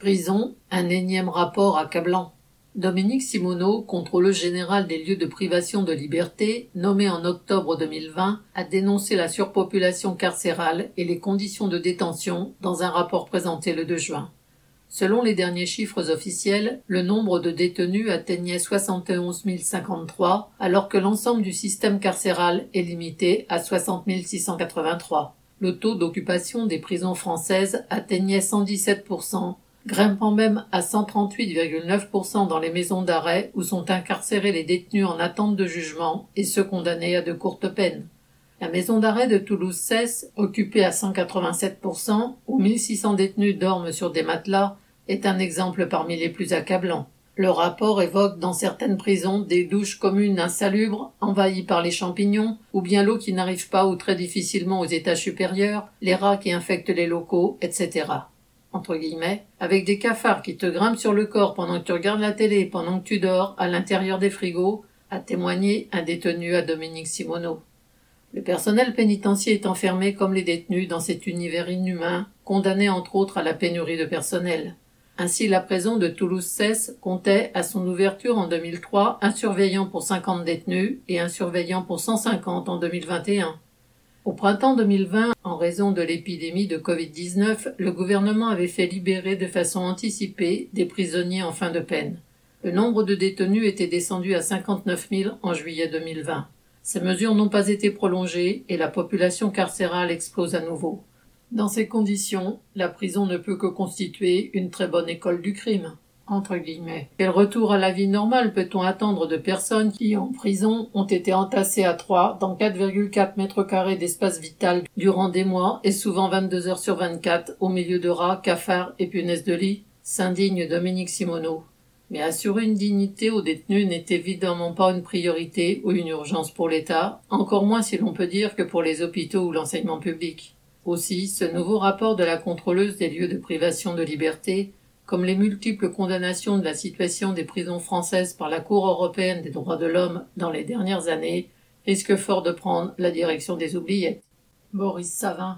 Prison, un énième rapport accablant. Dominique Simoneau, contrôleur général des lieux de privation de liberté, nommé en octobre 2020, a dénoncé la surpopulation carcérale et les conditions de détention dans un rapport présenté le 2 juin. Selon les derniers chiffres officiels, le nombre de détenus atteignait 71 053, alors que l'ensemble du système carcéral est limité à 60 683. Le taux d'occupation des prisons françaises atteignait 117 grimpant même à 138,9% dans les maisons d'arrêt où sont incarcérés les détenus en attente de jugement et ceux condamnés à de courtes peines. La maison d'arrêt de Toulouse cesse, occupée à 187%, où 1600 détenus dorment sur des matelas, est un exemple parmi les plus accablants. Le rapport évoque dans certaines prisons des douches communes insalubres, envahies par les champignons, ou bien l'eau qui n'arrive pas ou très difficilement aux étages supérieurs, les rats qui infectent les locaux, etc entre guillemets, avec des cafards qui te grimpent sur le corps pendant que tu regardes la télé, pendant que tu dors, à l'intérieur des frigos, a témoigné un détenu à Dominique Simoneau. Le personnel pénitentiaire est enfermé comme les détenus dans cet univers inhumain, condamné entre autres à la pénurie de personnel. Ainsi, la prison de Toulouse-Cesse comptait à son ouverture en 2003 un surveillant pour 50 détenus et un surveillant pour 150 en 2021. Au printemps 2020, en raison de l'épidémie de Covid-19, le gouvernement avait fait libérer de façon anticipée des prisonniers en fin de peine. Le nombre de détenus était descendu à 59 000 en juillet 2020. Ces mesures n'ont pas été prolongées et la population carcérale explose à nouveau. Dans ces conditions, la prison ne peut que constituer une très bonne école du crime Quel retour à la vie normale peut-on attendre de personnes qui, en prison, ont été entassées à trois dans 4,4 mètres carrés d'espace vital durant des mois et souvent 22 heures sur 24 au milieu de rats, cafards et punaises de lit? S'indigne Dominique Simoneau. Mais assurer une dignité aux détenus n'est évidemment pas une priorité ou une urgence pour l'État, encore moins si l'on peut dire que pour les hôpitaux ou l'enseignement public. Aussi, ce nouveau rapport de la contrôleuse des lieux de privation de liberté comme les multiples condamnations de la situation des prisons françaises par la Cour européenne des droits de l'homme dans les dernières années, risquent fort de prendre la direction des oubliettes. Boris Savin